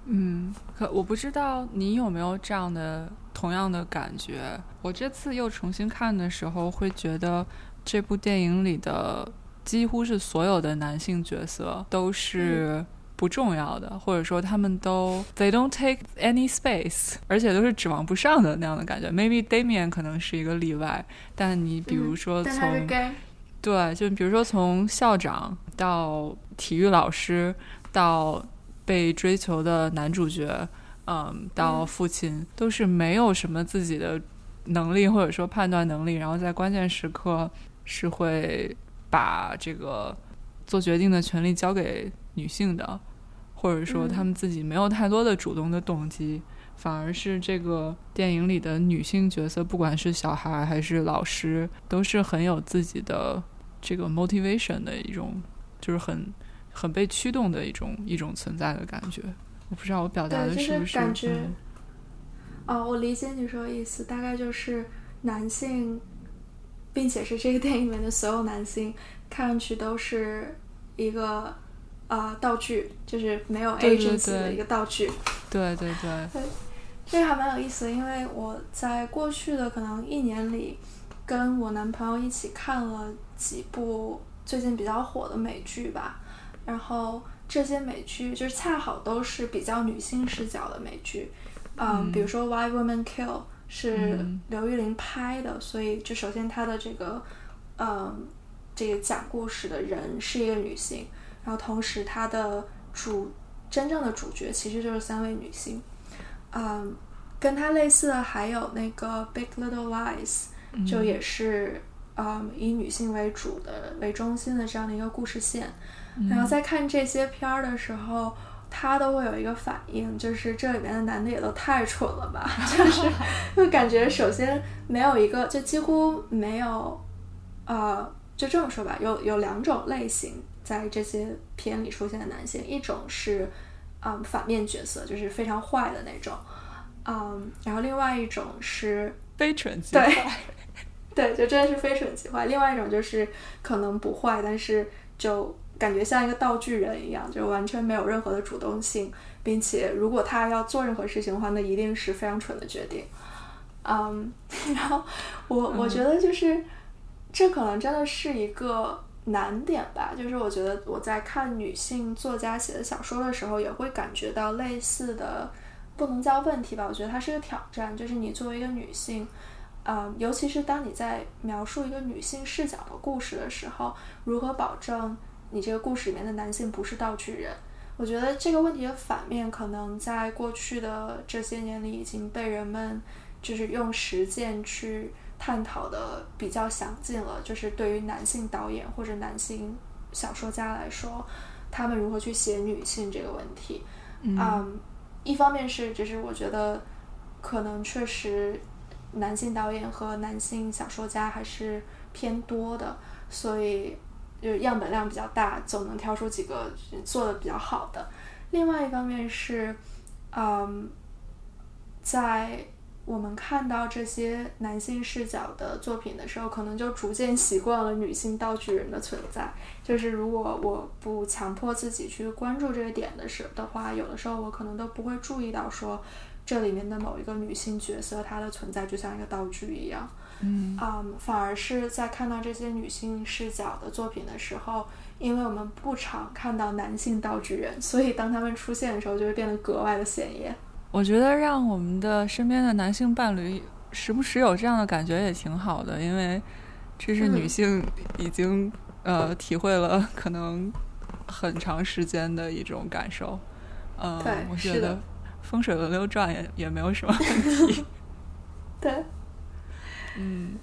嗯，可我不知道你有没有这样的同样的感觉。我这次又重新看的时候，会觉得这部电影里的。几乎是所有的男性角色都是不重要的，或者说他们都 they don't take any space，而且都是指望不上的那样的感觉。Maybe Damian 可能是一个例外，但你比如说从对，就比如说从校长到体育老师，到被追求的男主角，嗯，到父亲，都是没有什么自己的能力或者说判断能力，然后在关键时刻是会把这个做决定的权利交给女性的，或者说他们自己没有太多的主动的动机。反而是这个电影里的女性角色，不管是小孩还是老师，都是很有自己的这个 motivation 的一种，就是很很被驱动的一种一种存在的感觉。我不知道我表达的是不是感觉？哦，我理解你说的意思，大概就是男性，并且是这个电影里面的所有男星，看上去都是一个呃道具，就是没有 agency 的一个道具。对对对。这个还蛮有意思的，因为我在过去的可能一年里，跟我男朋友一起看了几部最近比较火的美剧吧。然后这些美剧就是恰好都是比较女性视角的美剧，嗯，比如说《Why Women Kill》是刘玉玲拍的，所以就首先她的这个，嗯，这个讲故事的人是一个女性，然后同时她的主真正的主角其实就是三位女性。嗯，跟她类似的还有那个《Big Little Lies》，就也是嗯以女性为主的为中心的这样的一个故事线。然后在看这些片儿的时候，他都会有一个反应，就是这里面的男的也都太蠢了吧？就 是 就感觉首先没有一个，就几乎没有，呃，就这么说吧，有有两种类型在这些片里出现的男性，一种是。嗯，反面角色就是非常坏的那种，嗯，然后另外一种是非蠢即坏，对，就真的是非蠢即坏。另外一种就是可能不坏，但是就感觉像一个道具人一样，就完全没有任何的主动性，并且如果他要做任何事情的话，那一定是非常蠢的决定。嗯，然后我我觉得就是这可能真的是一个。难点吧，就是我觉得我在看女性作家写的小说的时候，也会感觉到类似的，不能叫问题吧。我觉得它是个挑战，就是你作为一个女性，嗯，尤其是当你在描述一个女性视角的故事的时候，如何保证你这个故事里面的男性不是道具人？我觉得这个问题的反面，可能在过去的这些年里已经被人们就是用实践去。探讨的比较详尽了，就是对于男性导演或者男性小说家来说，他们如何去写女性这个问题。嗯，一方面是，就是我觉得可能确实男性导演和男性小说家还是偏多的，所以就是样本量比较大，总能挑出几个做的比较好的。另外一方面是，嗯，在。我们看到这些男性视角的作品的时候，可能就逐渐习惯了女性道具人的存在。就是如果我不强迫自己去关注这个点的时的话，有的时候我可能都不会注意到说这里面的某一个女性角色她的存在就像一个道具一样。嗯，反而是在看到这些女性视角的作品的时候，因为我们不常看到男性道具人，所以当他们出现的时候，就会变得格外的显眼。我觉得让我们的身边的男性伴侣时不时有这样的感觉也挺好的，因为这是女性已经呃体会了可能很长时间的一种感受。嗯，我觉得风水轮流转也也没有什么问题。对，嗯，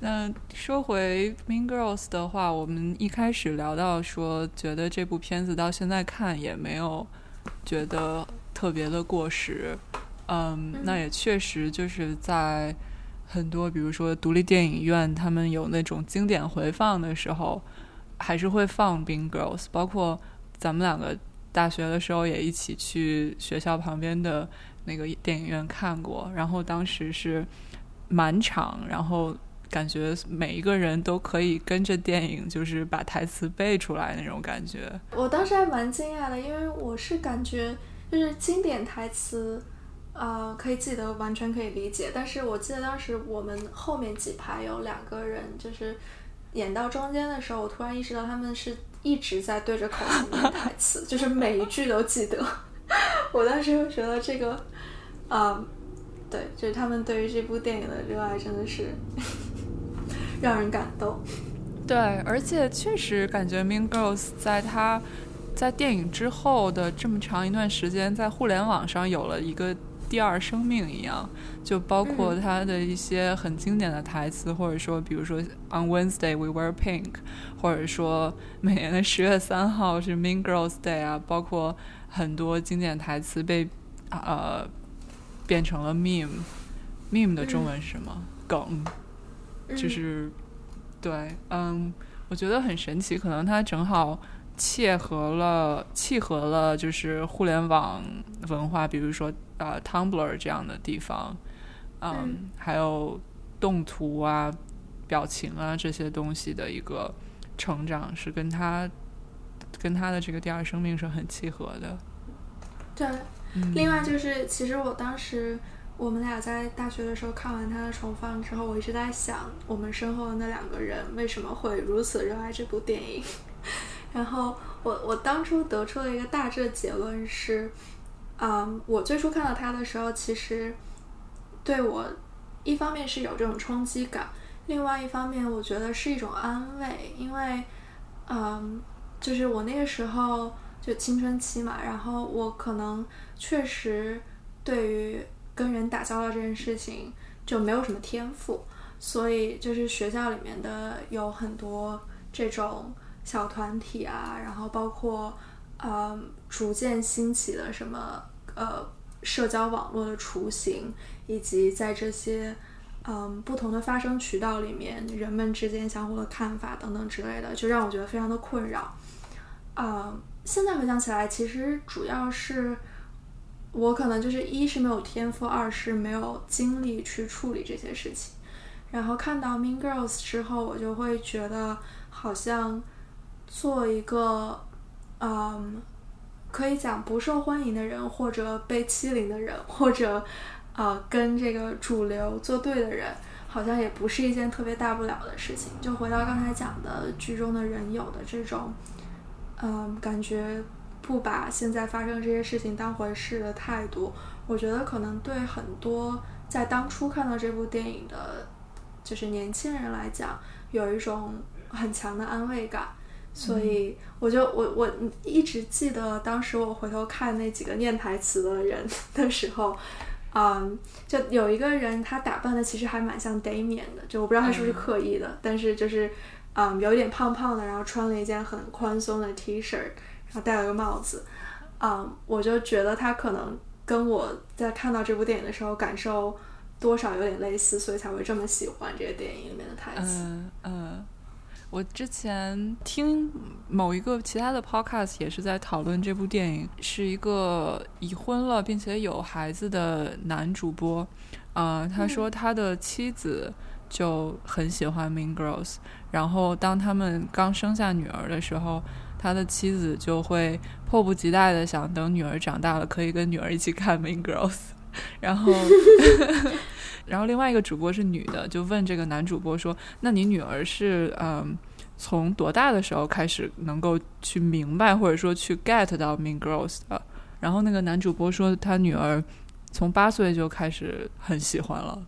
那说回《Mean Girls》的话，我们一开始聊到说，觉得这部片子到现在看也没有觉得。特别的过时，嗯，那也确实就是在很多，比如说独立电影院，他们有那种经典回放的时候，还是会放《Being Girls》，包括咱们两个大学的时候也一起去学校旁边的那个电影院看过，然后当时是满场，然后感觉每一个人都可以跟着电影，就是把台词背出来那种感觉。我当时还蛮惊讶的，因为我是感觉。就是经典台词，呃，可以记得，完全可以理解。但是我记得当时我们后面几排有两个人，就是演到中间的时候，我突然意识到他们是一直在对着口型念台词，就是每一句都记得。我当时就觉得这个，啊，对，就是他们对于这部电影的热爱真的是 让人感动。对，而且确实感觉《Mean Girls》在它在电影之后的这么长一段时间，在互联网上有了一个第二生命一样。就包括它的一些很经典的台词，或者说，比如说 “On Wednesday we wear pink”，或者说每年的十月三号是 Mean Girls Day 啊，包括很多经典台词被呃变成了 meme，meme 的中文是什么？梗，就是对，嗯，我觉得很神奇，可能它正好契合了，契合了，就是互联网文化，比如说呃 Tumblr 这样的地方。嗯，还有动图啊、表情啊这些东西的一个成长，是跟他跟他的这个第二生命是很契合的。对，另外就是，其实我当时我们俩在大学的时候看完他的重放之后，我一直在想，我们身后的那两个人为什么会如此热爱这部电影？然后我我当初得出了一个大致的结论是，嗯，我最初看到他的时候，其实。对我，一方面是有这种冲击感，另外一方面我觉得是一种安慰，因为，嗯，就是我那个时候就青春期嘛，然后我可能确实对于跟人打交道这件事情就没有什么天赋，所以就是学校里面的有很多这种小团体啊，然后包括呃逐渐兴起的什么呃社交网络的雏形。以及在这些嗯不同的发声渠道里面，人们之间相互的看法等等之类的，就让我觉得非常的困扰。啊，现在回想起来，其实主要是我可能就是一是没有天赋，二是没有精力去处理这些事情。然后看到《Mean Girls》之后，我就会觉得好像做一个嗯可以讲不受欢迎的人，或者被欺凌的人，或者。啊，跟这个主流作对的人，好像也不是一件特别大不了的事情。就回到刚才讲的剧中的人有的这种，嗯，感觉不把现在发生这些事情当回事的态度，我觉得可能对很多在当初看到这部电影的，就是年轻人来讲，有一种很强的安慰感。所以，我就我我一直记得当时我回头看那几个念台词的人 的时候。嗯，就有一个人，他打扮的其实还蛮像 Damian 的，就我不知道他是不是刻意的，但是就是，嗯，有点胖胖的，然后穿了一件很宽松的 T 恤，然后戴了个帽子，嗯，我就觉得他可能跟我在看到这部电影的时候感受多少有点类似，所以才会这么喜欢这个电影里面的台词。嗯嗯。我之前听某一个其他的 podcast 也是在讨论这部电影，是一个已婚了并且有孩子的男主播，啊，他说他的妻子就很喜欢 Mean Girls，然后当他们刚生下女儿的时候，他的妻子就会迫不及待的想等女儿长大了可以跟女儿一起看 Mean Girls，然后。然后另外一个主播是女的，就问这个男主播说：“那你女儿是嗯，从多大的时候开始能够去明白或者说去 get 到 Mean Girls 的？”然后那个男主播说：“他女儿从八岁就开始很喜欢了。”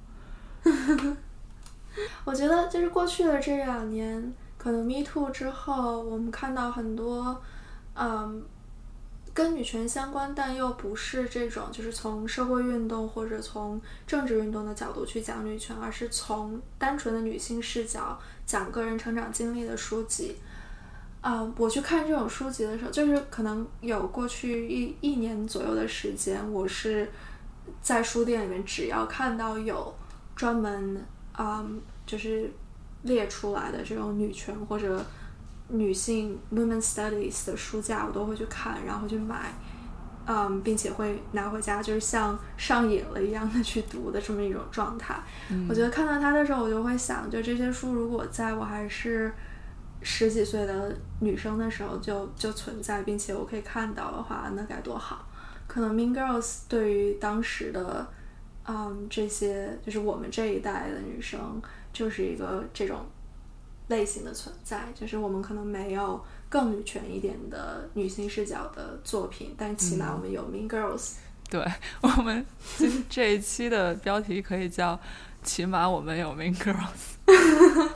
我觉得就是过去的这两年，可能 Me Too 之后，我们看到很多嗯。跟女权相关，但又不是这种，就是从社会运动或者从政治运动的角度去讲女权，而是从单纯的女性视角讲个人成长经历的书籍。啊，我去看这种书籍的时候，就是可能有过去一一年左右的时间，我是在书店里面，只要看到有专门啊，就是列出来的这种女权或者。女性 women studies 的书架我都会去看，然后去买，嗯，并且会拿回家，就是像上瘾了一样的去读的这么一种状态。我觉得看到它的时候，我就会想，就这些书如果在我还是十几岁的女生的时候就就存在，并且我可以看到的话，那该多好！可能 Mean Girls 对于当时的，嗯，这些就是我们这一代的女生，就是一个这种。类型的存在，就是我们可能没有更女权一点的女性视角的作品，但起码我们有 Mean Girls。对我们今这一期的标题可以叫“起码我们有 Mean Girls”。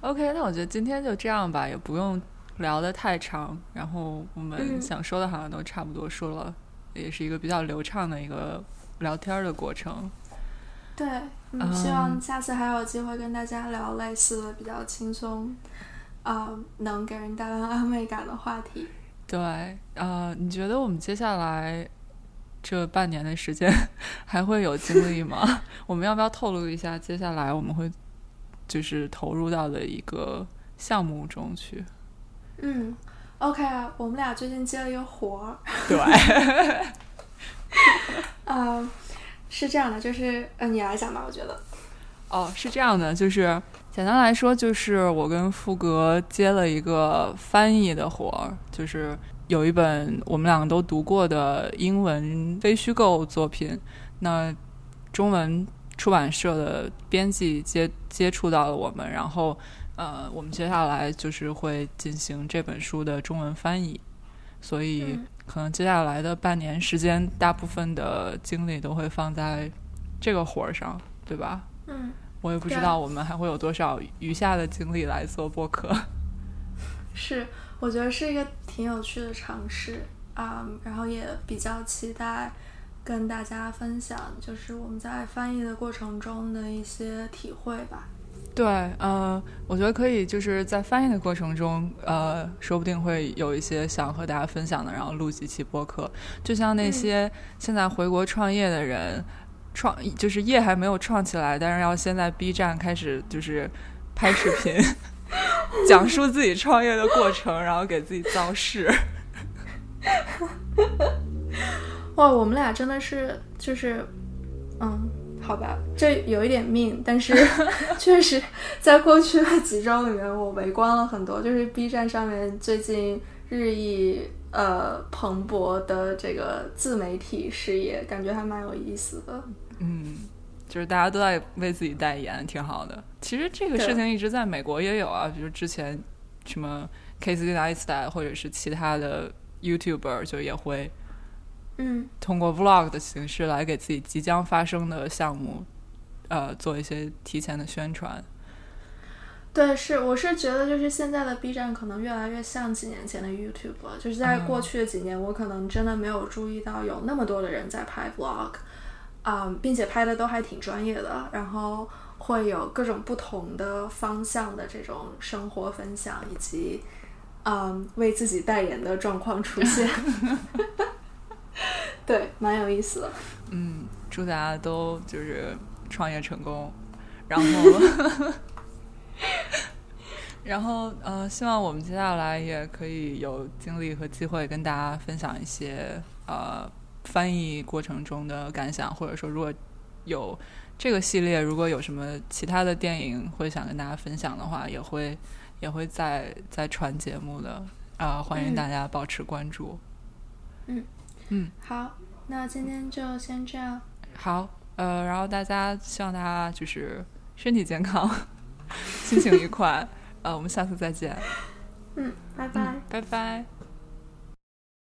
OK，那我觉得今天就这样吧，也不用聊得太长。然后我们想说的好像都差不多说了，也是一个比较流畅的一个聊天的过程。对，嗯，希望下次还有机会跟大家聊类似的比较轻松，啊，能给人带来安慰感的话题。对，呃，你觉得我们接下来这半年的时间 还会有精力吗？我们要不要透露一下接下来我们会就是投入到的一个项目中去？嗯，OK 啊，我们俩最近接了一个活儿。对。啊。是这样的，就是呃，你来讲吧，我觉得。哦，是这样的，就是简单来说，就是我跟富格接了一个翻译的活儿，就是有一本我们两个都读过的英文非虚构作品，那中文出版社的编辑接接触到了我们，然后呃，我们接下来就是会进行这本书的中文翻译，所以。可能接下来的半年时间，大部分的精力都会放在这个活儿上，对吧？嗯，我也不知道我们还会有多少余下的精力来做播客。是，我觉得是一个挺有趣的尝试啊，然后也比较期待跟大家分享，就是我们在翻译的过程中的一些体会吧。对，呃，我觉得可以，就是在翻译的过程中，呃，说不定会有一些想和大家分享的，然后录几期播客。就像那些现在回国创业的人，创就是业还没有创起来，但是要先在 B 站开始就是拍视频，讲述自己创业的过程，然后给自己造势。哇，我们俩真的是就是，嗯。好吧，这有一点命，但是 确实在过去的几周里面，我围观了很多，就是 B 站上面最近日益呃蓬勃的这个自媒体事业，感觉还蛮有意思的。嗯，就是大家都在为自己代言，挺好的。其实这个事情一直在美国也有啊，比如之前什么 Casey Neistat 或者是其他的 YouTuber 就也会。嗯，通过 vlog 的形式来给自己即将发生的项目，呃，做一些提前的宣传。对，是，我是觉得就是现在的 B 站可能越来越像几年前的 YouTube 了。就是在过去的几年，我可能真的没有注意到有那么多的人在拍 vlog，啊，并且拍的都还挺专业的，然后会有各种不同的方向的这种生活分享，以及嗯为自己代言的状况出现。对，蛮有意思的。嗯，祝大家都就是创业成功，然后，然后，呃，希望我们接下来也可以有精力和机会跟大家分享一些呃翻译过程中的感想，或者说如果有这个系列，如果有什么其他的电影会想跟大家分享的话，也会也会再再传节目的啊，欢迎大家保持关注。嗯。嗯，好，那今天就先这样。好，呃，然后大家希望大家就是身体健康，心情愉快。呃，我们下次再见。嗯，拜拜，拜拜。